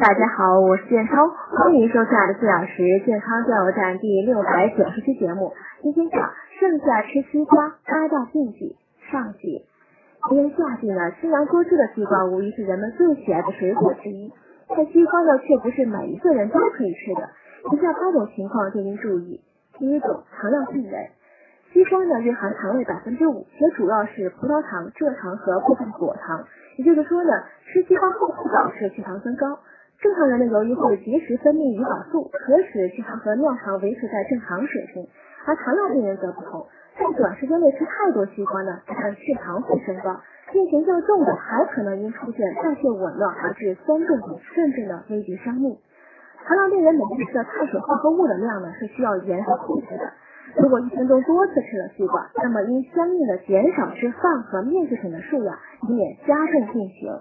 大家好，我是建超，欢迎收看四小时健康加油站第六百九十期节目。今天讲盛夏吃西瓜八大禁忌上集。因为夏季呢，清凉多汁的西瓜无疑是人们最喜爱的水果之一。但西瓜呢，却不是每一个人都可以吃的。以下八种情况进行注意。第一种，糖尿病人。西瓜呢，日含糖类百分之五，且主要是葡萄糖、蔗糖和部分果糖。也就是说呢，吃西瓜后会导致血糖增高。正常人的由于会及时分泌胰岛素，可使血糖和尿糖维持在正常水平，而糖尿病人则不同，在短时间内吃太多西瓜呢，他的血糖会升高，病情较重的还可能因出现代谢紊乱而致酸中毒，甚至呢危及生命。糖尿病人每天吃的碳水化合物的量呢是需要严格控制的，如果一天中多次吃了西瓜，那么应相应的减少吃饭和面制品的数量，以免加重病情。